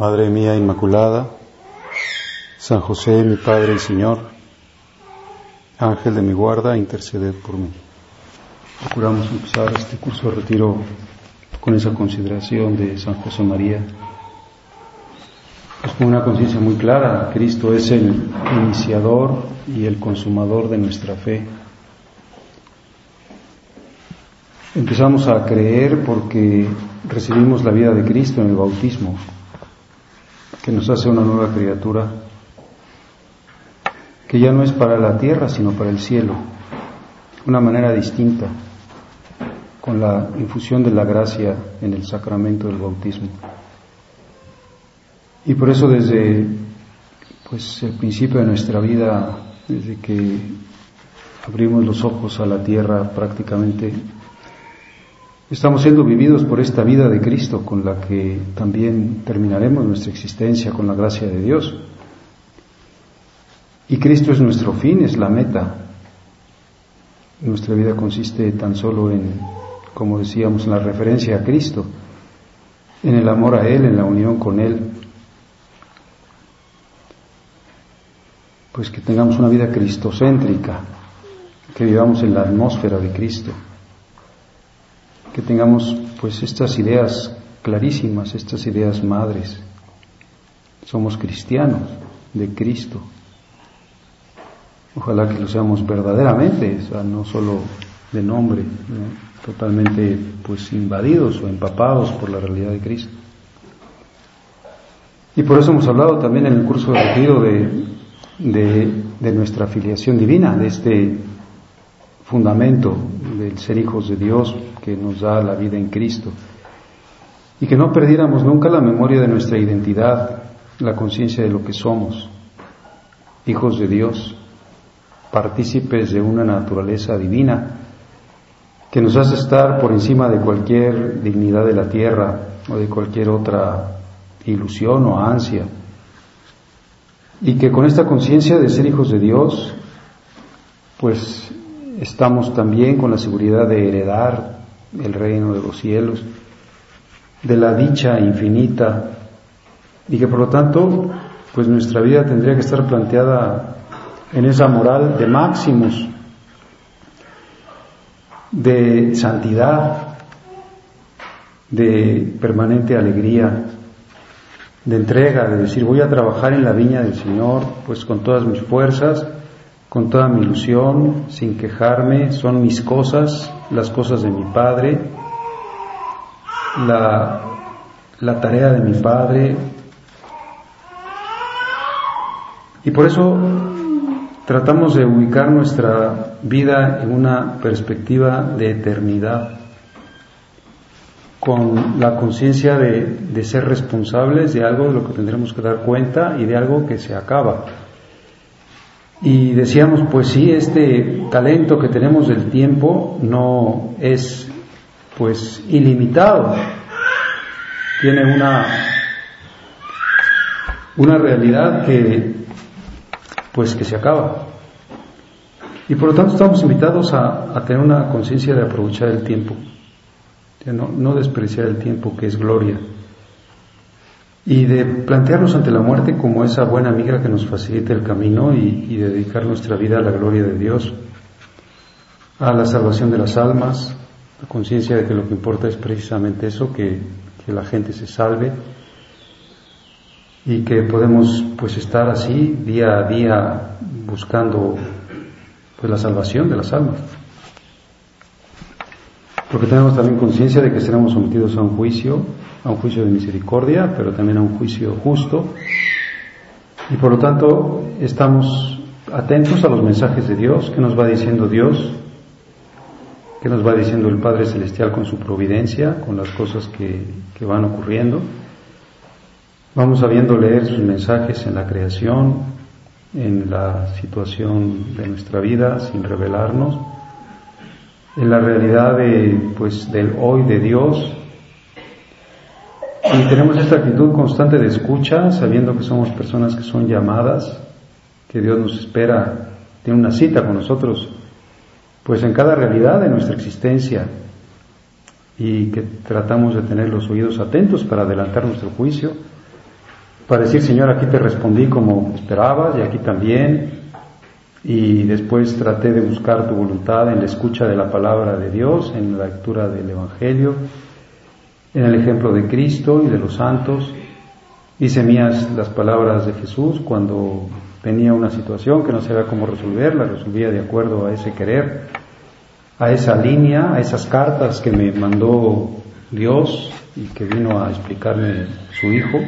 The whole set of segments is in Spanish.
Madre mía Inmaculada, San José, mi Padre y Señor, Ángel de mi guarda, interceded por mí. Procuramos empezar este curso de retiro con esa consideración de San José María. Es con una conciencia muy clara, Cristo es el iniciador y el consumador de nuestra fe. Empezamos a creer porque recibimos la vida de Cristo en el bautismo, que nos hace una nueva criatura, que ya no es para la tierra, sino para el cielo, una manera distinta, con la infusión de la gracia en el sacramento del bautismo. Y por eso desde pues el principio de nuestra vida, desde que abrimos los ojos a la tierra prácticamente Estamos siendo vividos por esta vida de Cristo con la que también terminaremos nuestra existencia con la gracia de Dios. Y Cristo es nuestro fin, es la meta. Nuestra vida consiste tan solo en, como decíamos, en la referencia a Cristo, en el amor a Él, en la unión con Él. Pues que tengamos una vida cristocéntrica, que vivamos en la atmósfera de Cristo que tengamos pues estas ideas clarísimas, estas ideas madres. Somos cristianos de Cristo. Ojalá que lo seamos verdaderamente, o sea, no solo de nombre, totalmente pues invadidos o empapados por la realidad de Cristo. Y por eso hemos hablado también en el curso de de, de, de nuestra filiación divina, de este fundamento del ser hijos de Dios que nos da la vida en Cristo. Y que no perdiéramos nunca la memoria de nuestra identidad, la conciencia de lo que somos, hijos de Dios, partícipes de una naturaleza divina que nos hace estar por encima de cualquier dignidad de la tierra o de cualquier otra ilusión o ansia. Y que con esta conciencia de ser hijos de Dios, pues estamos también con la seguridad de heredar el reino de los cielos, de la dicha infinita, y que por lo tanto, pues nuestra vida tendría que estar planteada en esa moral de máximos, de santidad, de permanente alegría, de entrega, de decir voy a trabajar en la viña del Señor, pues con todas mis fuerzas, con toda mi ilusión, sin quejarme, son mis cosas, las cosas de mi Padre, la, la tarea de mi Padre. Y por eso tratamos de ubicar nuestra vida en una perspectiva de eternidad, con la conciencia de, de ser responsables de algo de lo que tendremos que dar cuenta y de algo que se acaba. Y decíamos, pues sí, este talento que tenemos del tiempo no es pues ilimitado. Tiene una, una realidad que pues que se acaba. Y por lo tanto estamos invitados a, a tener una conciencia de aprovechar el tiempo, no, no despreciar el tiempo que es gloria y de plantearnos ante la muerte como esa buena amiga que nos facilita el camino y, dedicar nuestra vida a la gloria de Dios, a la salvación de las almas, la conciencia de que lo que importa es precisamente eso, que, la gente se salve y que podemos pues estar así día a día buscando pues la salvación de las almas. Porque tenemos también conciencia de que seremos sometidos a un juicio a un juicio de misericordia, pero también a un juicio justo. Y por lo tanto estamos atentos a los mensajes de Dios, que nos va diciendo Dios, que nos va diciendo el Padre Celestial con su providencia, con las cosas que, que van ocurriendo. Vamos sabiendo leer sus mensajes en la creación, en la situación de nuestra vida, sin revelarnos, en la realidad de, pues, del hoy de Dios. Y tenemos esta actitud constante de escucha, sabiendo que somos personas que son llamadas, que Dios nos espera, tiene una cita con nosotros, pues en cada realidad de nuestra existencia, y que tratamos de tener los oídos atentos para adelantar nuestro juicio para decir, Señor, aquí te respondí como esperabas y aquí también. Y después traté de buscar tu voluntad en la escucha de la palabra de Dios, en la lectura del Evangelio, en el ejemplo de Cristo y de los santos. Hice mías las palabras de Jesús cuando tenía una situación que no sabía cómo resolver, la resolvía de acuerdo a ese querer, a esa línea, a esas cartas que me mandó Dios y que vino a explicarme su Hijo.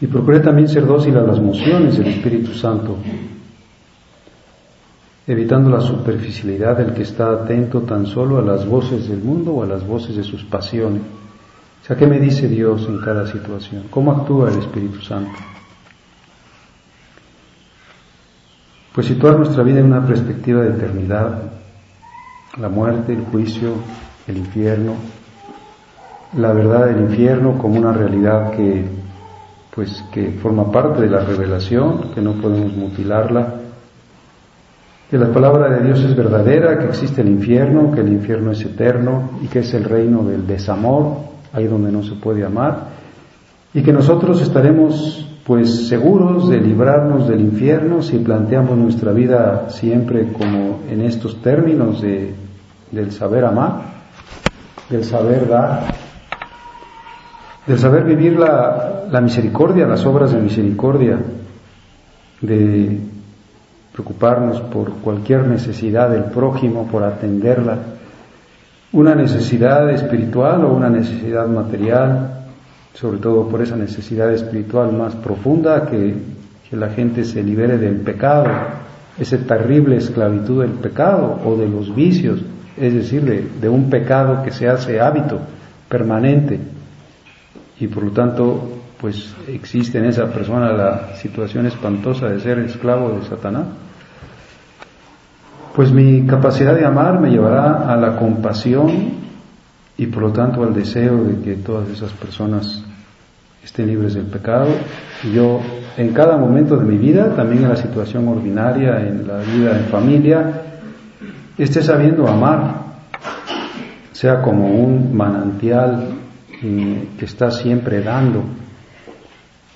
Y procure también ser dócil a las mociones del Espíritu Santo, evitando la superficialidad del que está atento tan solo a las voces del mundo o a las voces de sus pasiones. O sea, ¿qué me dice Dios en cada situación? ¿Cómo actúa el Espíritu Santo? Pues situar nuestra vida en una perspectiva de eternidad, la muerte, el juicio, el infierno, la verdad del infierno como una realidad que pues que forma parte de la revelación, que no podemos mutilarla, que la palabra de Dios es verdadera, que existe el infierno, que el infierno es eterno y que es el reino del desamor, ahí donde no se puede amar, y que nosotros estaremos pues seguros de librarnos del infierno si planteamos nuestra vida siempre como en estos términos de, del saber amar, del saber dar, del saber vivir la, misericordia, las obras de misericordia, de preocuparnos por cualquier necesidad del prójimo, por atenderla, una necesidad espiritual o una necesidad material, sobre todo por esa necesidad espiritual más profunda, que, que la gente se libere del pecado, esa terrible esclavitud del pecado o de los vicios, es decir, de, de un pecado que se hace hábito permanente y por lo tanto pues existe en esa persona la situación espantosa de ser esclavo de Satanás, pues mi capacidad de amar me llevará a la compasión y por lo tanto al deseo de que todas esas personas estén libres del pecado. Yo en cada momento de mi vida, también en la situación ordinaria, en la vida en familia, esté sabiendo amar, sea como un manantial que está siempre dando.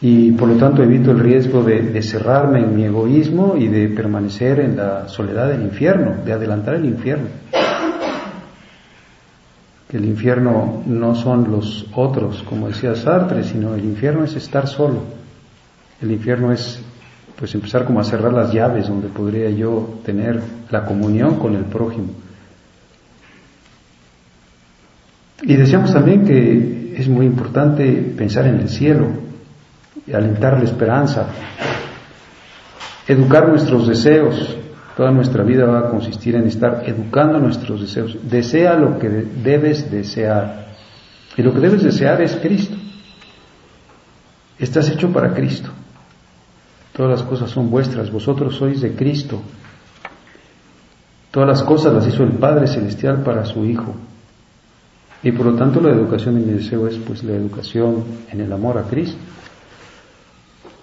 Y por lo tanto evito el riesgo de, cerrarme en mi egoísmo y de permanecer en la soledad del infierno, de adelantar el infierno. Que el infierno no son los otros, como decía Sartre, sino el infierno es estar solo. El infierno es pues empezar como a cerrar las llaves donde podría yo tener la comunión con el prójimo. Y decíamos también que es muy importante pensar en el cielo, y alentar la esperanza, educar nuestros deseos. Toda nuestra vida va a consistir en estar educando nuestros deseos. Desea lo que debes desear. Y lo que debes desear es Cristo. Estás hecho para Cristo. Todas las cosas son vuestras. Vosotros sois de Cristo. Todas las cosas las hizo el Padre Celestial para su Hijo. Y por lo tanto la educación en mi deseo es pues la educación en el amor a Cristo.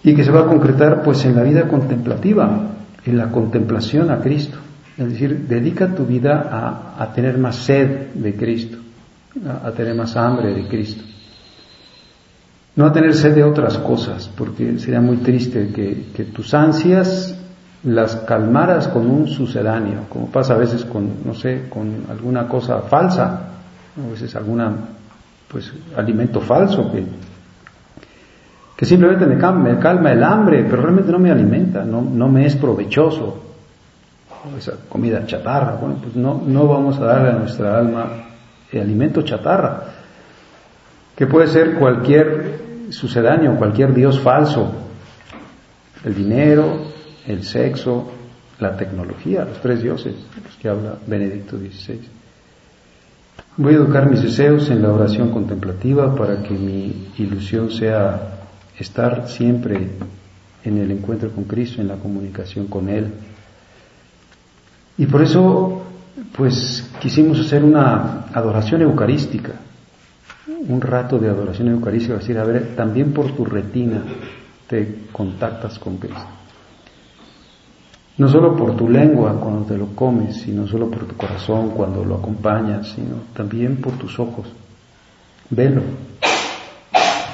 Y que se va a concretar pues en la vida contemplativa, en la contemplación a Cristo. Es decir, dedica tu vida a, tener más sed de Cristo, a, tener más hambre de Cristo. No a tener sed de otras cosas, porque sería muy triste que, que tus ansias las calmaras con un sucedáneo, como pasa a veces con, no sé, con alguna cosa falsa, a veces alguna pues alimento falso que, que simplemente me calma, el hambre, pero realmente no me alimenta, no, no me es provechoso. Esa comida chatarra, bueno, pues no, no vamos a darle a nuestra alma el alimento chatarra, que puede ser cualquier sucedáneo, cualquier dios falso, el dinero, el sexo, la tecnología, los tres dioses, los que habla Benedicto XVI. Voy a educar mis deseos en la oración contemplativa para que mi ilusión sea estar siempre en el encuentro con Cristo, en la comunicación con Él. Y por eso, pues quisimos hacer una adoración eucarística, un rato de adoración eucarística, decir, a ver, también por tu retina te contactas con Cristo. No solo por tu lengua cuando te lo comes, sino solo por tu corazón cuando lo acompañas, sino también por tus ojos. Velo.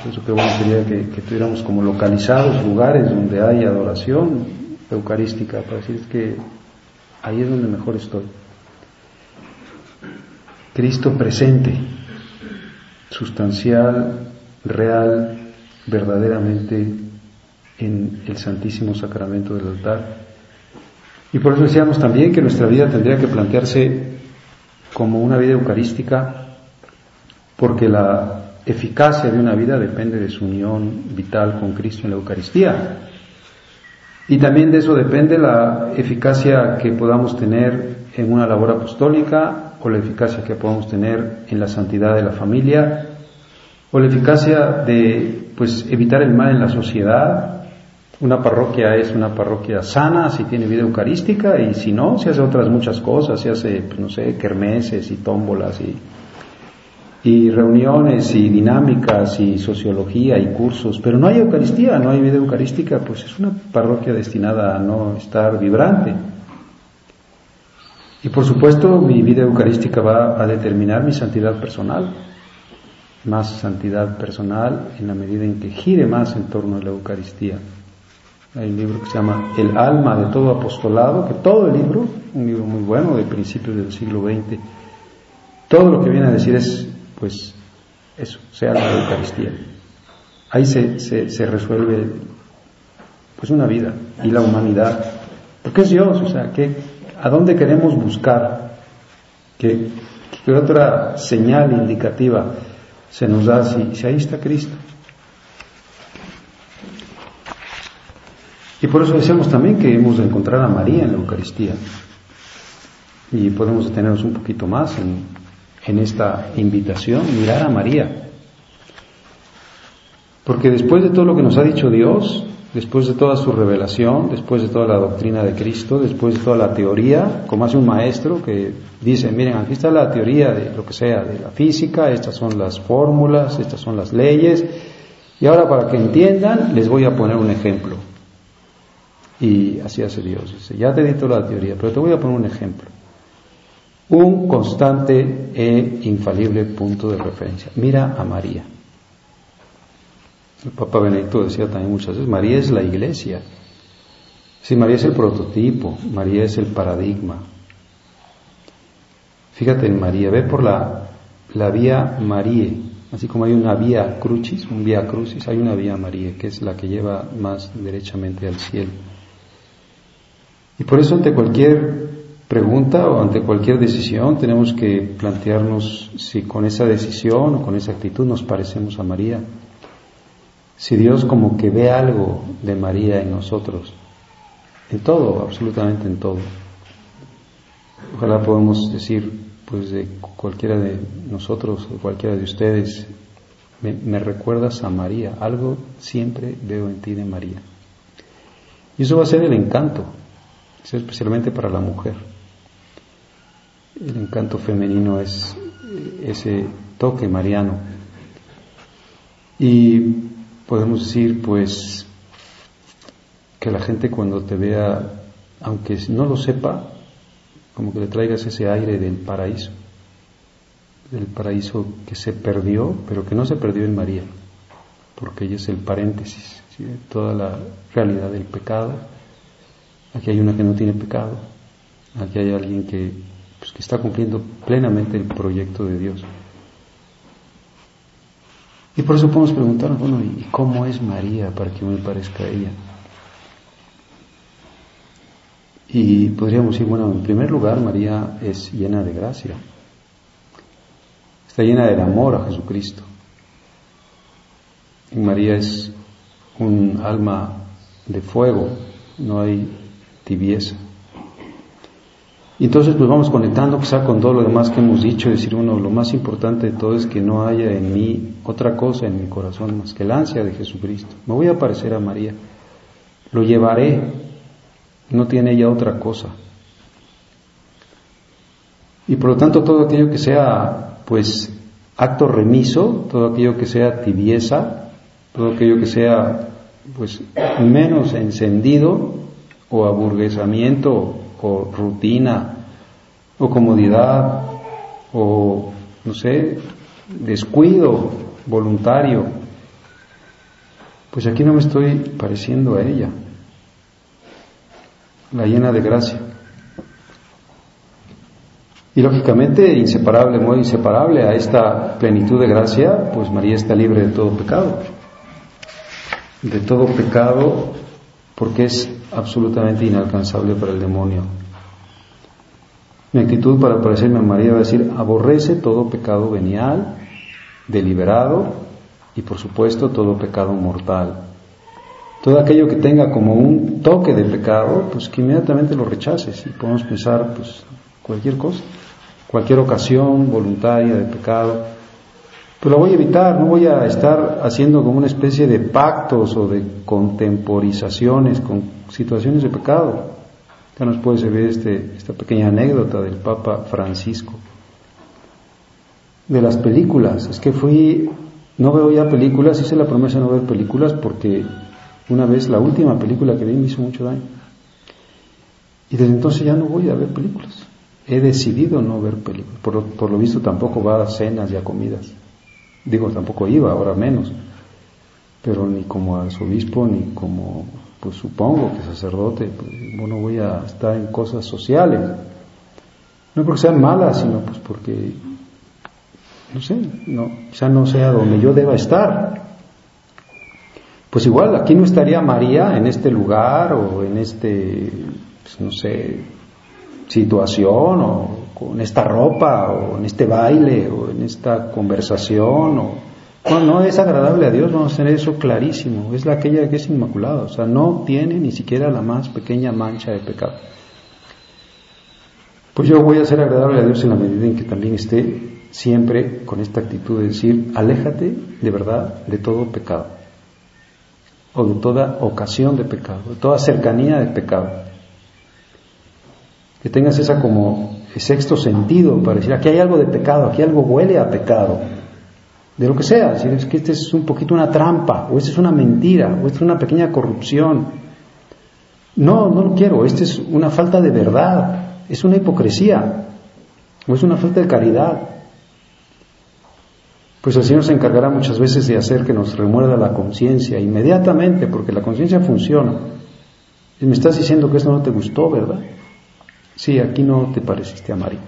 Por eso que bueno sería que, tuviéramos como localizados lugares donde hay adoración eucarística, para decir que ahí es donde mejor estoy. Cristo presente, sustancial, real, verdaderamente en el Santísimo Sacramento del altar y por eso decíamos también que nuestra vida tendría que plantearse como una vida eucarística, porque la eficacia de una vida depende de su unión vital con Cristo en la Eucaristía. Y también de eso depende la eficacia que podamos tener en una labor apostólica o la eficacia que podamos tener en la santidad de la familia o la eficacia de pues evitar el mal en la sociedad una parroquia es una parroquia sana si tiene vida eucarística y si no, se hace otras muchas cosas, se hace, pues, no sé, kermeses y tómbolas y, y reuniones y dinámicas y sociología y cursos, pero no hay Eucaristía, no hay vida eucarística, pues es una parroquia destinada a no estar vibrante. Y por supuesto mi vida eucarística va a determinar mi santidad personal, más santidad personal en la medida en que gire más en torno a la Eucaristía. Hay un libro que se llama El alma de todo apostolado, que todo el libro, un libro muy bueno de principios del siglo XX, todo lo que viene a decir es, pues, eso, sea la Eucaristía. Ahí se, se, resuelve, pues, una vida y la humanidad. Porque es Dios, o sea, que, ¿a dónde queremos buscar? ¿Qué, qué otra señal indicativa se nos da si, si ahí está Cristo? Y por eso decíamos también que hemos de encontrar a María en la Eucaristía. Y podemos detenernos un poquito más en, esta invitación, mirar a María. Porque después de todo lo que nos ha dicho Dios, después de toda su revelación, después de toda la doctrina de Cristo, después de toda la teoría, como hace un maestro que dice, miren, aquí está la teoría de lo que sea, de la física, estas son las fórmulas, estas son las leyes, y ahora para que entiendan les voy a poner un ejemplo. Y así hace Dios. Dice, ya te he dicho la teoría, pero te voy a poner un ejemplo. Un constante e infalible punto de referencia. Mira a María. El Papa Benedicto decía también muchas veces, María es la iglesia. Sí, María es el prototipo, María es el paradigma. Fíjate en María, ve por la, la vía María, así como hay una vía crucis, un vía crucis, hay una vía María, que es la que lleva más derechamente al cielo. Y por eso ante cualquier pregunta o ante cualquier decisión tenemos que plantearnos si con esa decisión o con esa actitud nos parecemos a María. Si Dios como que ve algo de María en nosotros, en todo, absolutamente en todo. Ojalá podamos decir, pues de cualquiera de nosotros o cualquiera de ustedes, me, me recuerdas a María, algo siempre veo en ti de María. Y eso va a ser el encanto, especialmente para la mujer. El encanto femenino es ese toque mariano. Y podemos decir, pues, que la gente cuando te vea, aunque no lo sepa, como que le traigas ese aire del paraíso, del paraíso que se perdió, pero que no se perdió en María, porque ella es el paréntesis de toda la realidad del pecado Aquí hay una que no tiene pecado. Aquí hay alguien que, pues, que está cumpliendo plenamente el proyecto de Dios. Y por eso podemos preguntarnos, bueno, ¿y cómo es María para que me parezca a ella? Y podríamos decir, bueno, en primer lugar, María es llena de gracia. Está llena del amor a Jesucristo. Y María es un alma de fuego. No hay tibieza. Y entonces pues vamos conectando quizá con todo lo demás que hemos dicho, decir uno, lo más importante de todo es que no haya en mí otra cosa en mi corazón más que el ansia de Jesucristo. Me voy a parecer a María, lo llevaré, no tiene ella otra cosa. Y por lo tanto todo aquello que sea pues acto remiso, todo aquello que sea tibieza, todo aquello que sea pues menos encendido o aburguesamiento o rutina o comodidad o no sé, descuido voluntario, pues aquí no me estoy pareciendo a ella, la llena de gracia. Y lógicamente, inseparable, muy inseparable a esta plenitud de gracia, pues María está libre de todo pecado. De todo pecado porque es absolutamente inalcanzable para el demonio. Mi actitud para parecerme a María va a decir, aborrece todo pecado venial, deliberado y por supuesto todo pecado mortal. Todo aquello que tenga como un toque de pecado, pues que inmediatamente lo rechaces y podemos pensar pues cualquier cosa cualquier ocasión voluntaria de pecado, pues lo voy a evitar, no voy a estar haciendo como una especie de pactos o de contemporizaciones con situaciones de pecado. Ya nos puede servir este, esta pequeña anécdota del Papa Francisco. De las películas, es que fui, no veo ya películas, hice la promesa de no ver películas porque una vez la última película que vi me hizo mucho daño. Y desde entonces ya no voy a ver películas he decidido no ver películas. Por, lo visto tampoco va a cenas y a comidas. Digo, tampoco iba, ahora menos. Pero ni como arzobispo, ni como, pues supongo que sacerdote, pues, bueno, voy a estar en cosas sociales. No porque sean malas, sino pues porque, no sé, no, quizá no sea donde yo deba estar. Pues igual, aquí no estaría María en este lugar o en este, pues no sé, situación o con esta ropa o en este baile o en esta conversación o no, no es agradable a Dios, vamos a tener eso clarísimo, es la aquella que es inmaculada, o sea, no tiene ni siquiera la más pequeña mancha de pecado. Pues yo voy a ser agradable a Dios en la medida en que también esté siempre con esta actitud de decir, aléjate de verdad de todo pecado, o de toda ocasión de pecado, de toda cercanía de pecado que tengas esa como sexto sentido para decir, aquí hay algo de pecado, aquí algo huele a pecado, de lo que sea, decir, es que este es un poquito una trampa, o esta es una mentira, o esta es una pequeña corrupción. No, no lo quiero, esta es una falta de verdad, es una hipocresía, o es una falta de caridad. Pues el Señor se encargará muchas veces de hacer que nos remuerda la conciencia inmediatamente, porque la conciencia funciona. Y me estás diciendo que esto no te gustó, ¿verdad? Sí, aquí no te pareciste a María,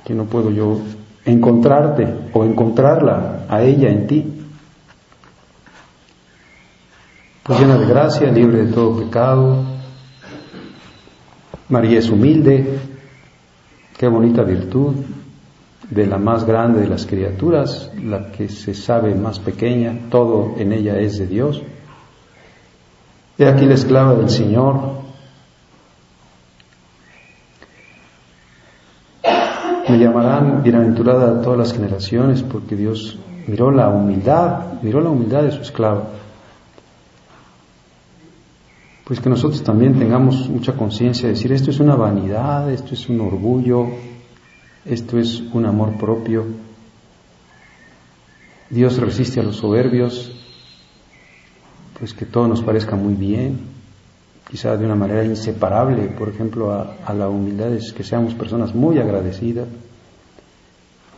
aquí no puedo yo encontrarte o encontrarla a ella en ti. Pues llena de gracia, libre de todo pecado. María es humilde, qué bonita virtud, de la más grande de las criaturas, la que se sabe más pequeña, todo en ella es de Dios. He aquí la esclava del Señor, Me bienaventurada a todas las generaciones porque Dios miró la humildad, miró la humildad de su esclavo. Pues que nosotros también tengamos mucha conciencia de decir esto es una vanidad, esto es un orgullo, esto es un amor propio. Dios resiste a los soberbios, pues que todo nos parezca muy bien, quizá de una manera inseparable, por ejemplo, a, la humildad es que seamos personas muy agradecidas,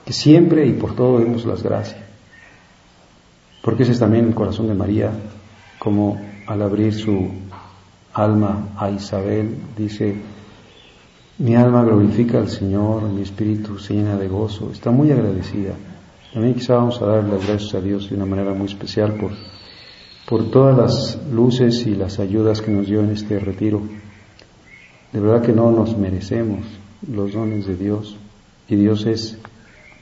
que siempre y por todo demos las gracias. Porque ese es también el corazón de María, como al abrir su alma a Isabel, dice, mi alma glorifica al Señor, mi espíritu se llena de gozo, está muy agradecida. También quizá vamos a dar las gracias a Dios de una manera muy especial por por todas las luces y las ayudas que nos dio en este retiro. De verdad que no nos merecemos los dones de Dios y Dios es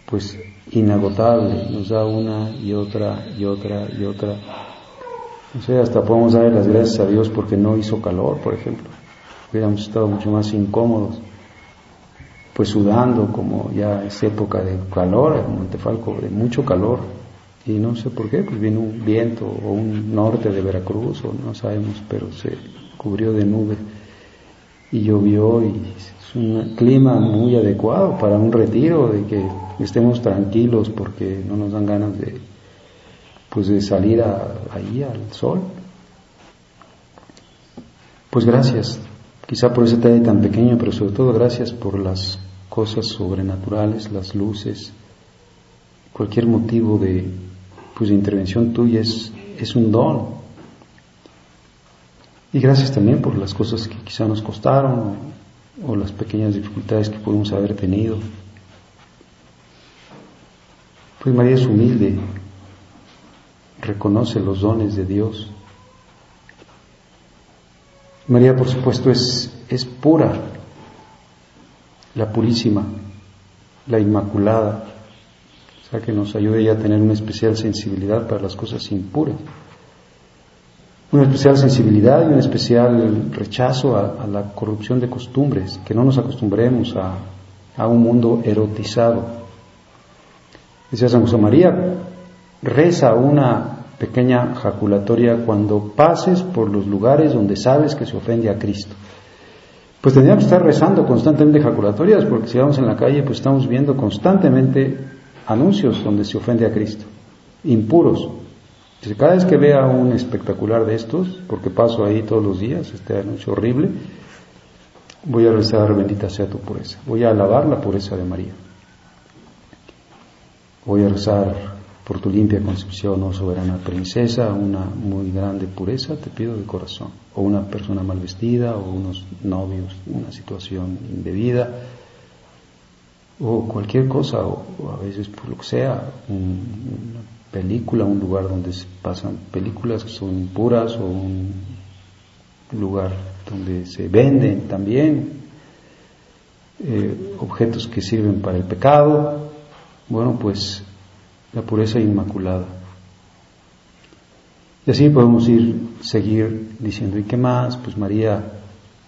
pues inagotable, nos da una y otra y otra y otra. No sé, hasta podemos dar las gracias a Dios porque no hizo calor, por ejemplo. Hubiéramos estado mucho más incómodos. pues sudando, como ya es época de calor, en Montefalco, de mucho calor, y no sé por qué, pues vino un viento o un norte de Veracruz, o no sabemos, pero se cubrió de nube y llovió y es un clima muy adecuado para un retiro, de que estemos tranquilos porque no nos dan ganas de, pues de salir ahí al sol. Pues gracias, quizá por ese detalle tan pequeño, pero sobre todo gracias por las cosas sobrenaturales, las luces, cualquier motivo de, pues, de intervención tuya es, es un don. Y gracias también por las cosas que quizá nos costaron o, o las pequeñas dificultades que pudimos haber tenido. Pues María es humilde, reconoce los dones de Dios. María, por supuesto, es, es pura, la purísima, la inmaculada, o sea, que nos ayude a tener una especial sensibilidad para las cosas impuras, una especial sensibilidad y un especial rechazo a, la corrupción de costumbres, que no nos acostumbremos a, a un mundo erotizado. Decía San José María, reza una pequeña jaculatoria cuando pases por los lugares donde sabes que se ofende a Cristo. Pues tendríamos que estar rezando constantemente jaculatorias, porque si vamos en la calle, pues estamos viendo constantemente anuncios donde se ofende a Cristo, impuros. cada vez que vea un espectacular de estos, porque paso ahí todos los días, este anuncio horrible, voy a rezar bendita sea tu pureza. Voy a alabar la pureza de María. Voy a rezar por tu limpia concepción, oh soberana princesa, una muy grande pureza, te pido de corazón. O una persona mal vestida, o unos novios, una situación indebida, o cualquier cosa, o, a veces por lo que sea, una película, un lugar donde se pasan películas que son impuras, o un lugar donde se venden también eh, objetos que sirven para el pecado. Bueno, pues la pureza inmaculada. Y así podemos ir, seguir diciendo, ¿y qué más? Pues María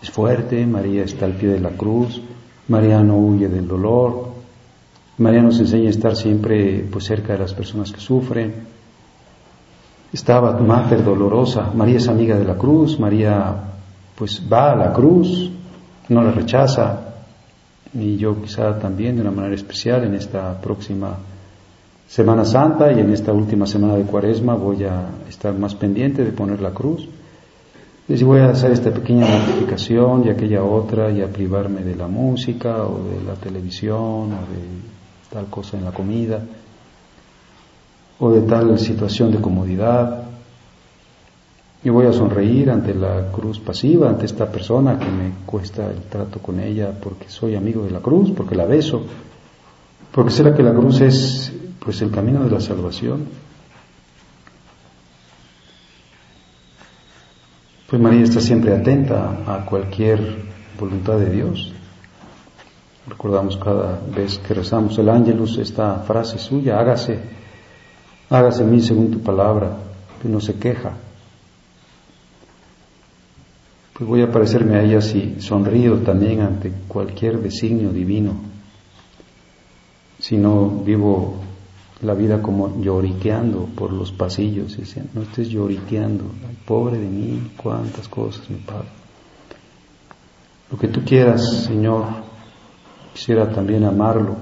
es fuerte, María está al pie de la cruz, María no huye del dolor, María nos enseña a estar siempre pues cerca de las personas que sufren. Estaba Mater dolorosa, María es amiga de la cruz, María pues va a la cruz, no la rechaza, y yo quizá también de una manera especial en esta próxima Semana Santa y en esta última semana de Cuaresma voy a estar más pendiente de poner la cruz. Y voy a hacer esta pequeña mortificación y aquella otra y a privarme de la música o de la televisión o de tal cosa en la comida o de tal situación de comodidad. Y voy a sonreír ante la cruz pasiva, ante esta persona que me cuesta el trato con ella porque soy amigo de la cruz, porque la beso, porque será que la cruz es pues el camino de la salvación. Pues María está siempre atenta a cualquier voluntad de Dios. Recordamos cada vez que rezamos el ángelus esta frase suya, hágase, hágase mí según tu palabra, que no se queja. Pues voy a parecerme a ella si sonrío también ante cualquier designio divino, si no vivo la vida como lloriqueando por los pasillos. Y no estés lloriqueando, pobre de mí, cuántas cosas me pasan. Lo que tú quieras, Señor, quisiera también amarlo.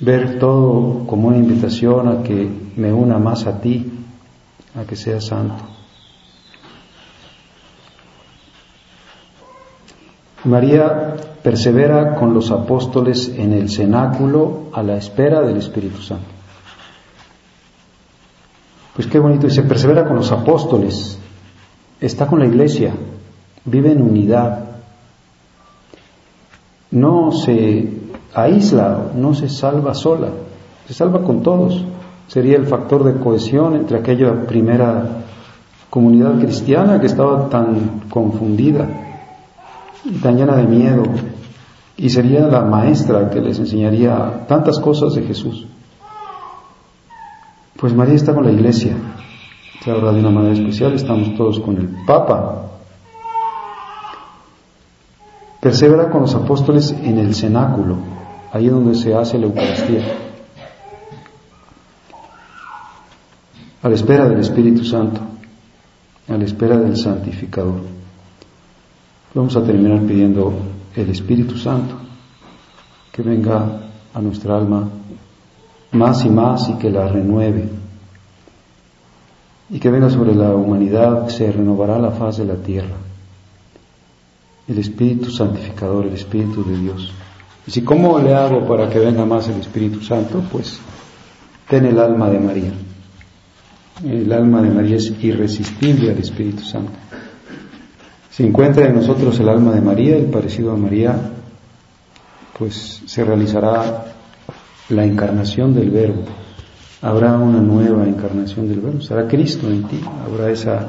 Ver todo como una invitación a que me una más a ti, a que sea santo. María persevera con los apóstoles en el cenáculo a la espera del Espíritu Santo. Pues qué bonito, dice, persevera con los apóstoles, está con la iglesia, vive en unidad, no se aísla, no se salva sola, se salva con todos. Sería el factor de cohesión entre aquella primera comunidad cristiana que estaba tan confundida tan llena de miedo, y sería la maestra que les enseñaría tantas cosas de Jesús. Pues María está con la iglesia, ahora de una manera especial estamos todos con el Papa, Persevera con los apóstoles en el cenáculo, ahí donde se hace la Eucaristía. A la espera del Espíritu Santo, a la espera del Santificador. Vamos a terminar pidiendo el Espíritu Santo, que venga a nuestra alma más y más y que la renueve. Y que venga sobre la humanidad, se renovará la faz de la tierra. El Espíritu Santificador, el Espíritu de Dios. Y si cómo le hago para que venga más el Espíritu Santo, pues ten el alma de María. El alma de María es irresistible al Espíritu Santo. Si encuentra en nosotros el alma de María, el parecido a María, pues se realizará la encarnación del Verbo. Habrá una nueva encarnación del Verbo. Será Cristo en ti. Habrá esa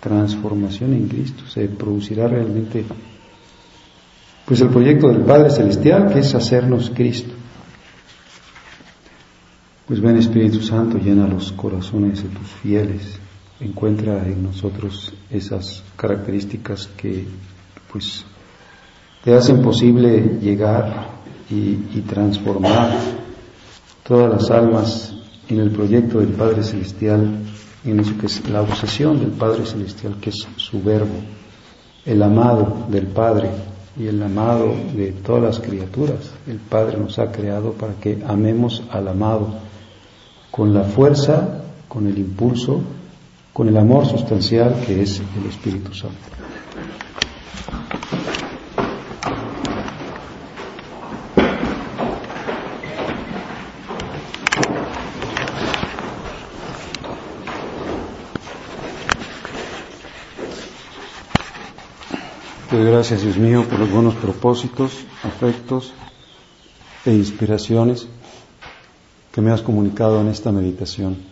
transformación en Cristo. Se producirá realmente pues el proyecto del Padre Celestial que es hacernos Cristo. Pues ven Espíritu Santo, llena los corazones de tus fieles, encuentra en nosotros esas características que pues te hacen posible llegar y, transformar todas las almas en el proyecto del Padre Celestial, en eso que es la obsesión del Padre Celestial, que es su verbo, el amado del Padre y el amado de todas las criaturas. El Padre nos ha creado para que amemos al amado con la fuerza, con el impulso, con el amor sustancial que es el Espíritu Santo. Te gracias, Dios mío, por los buenos propósitos, afectos e inspiraciones que me has comunicado en esta meditación.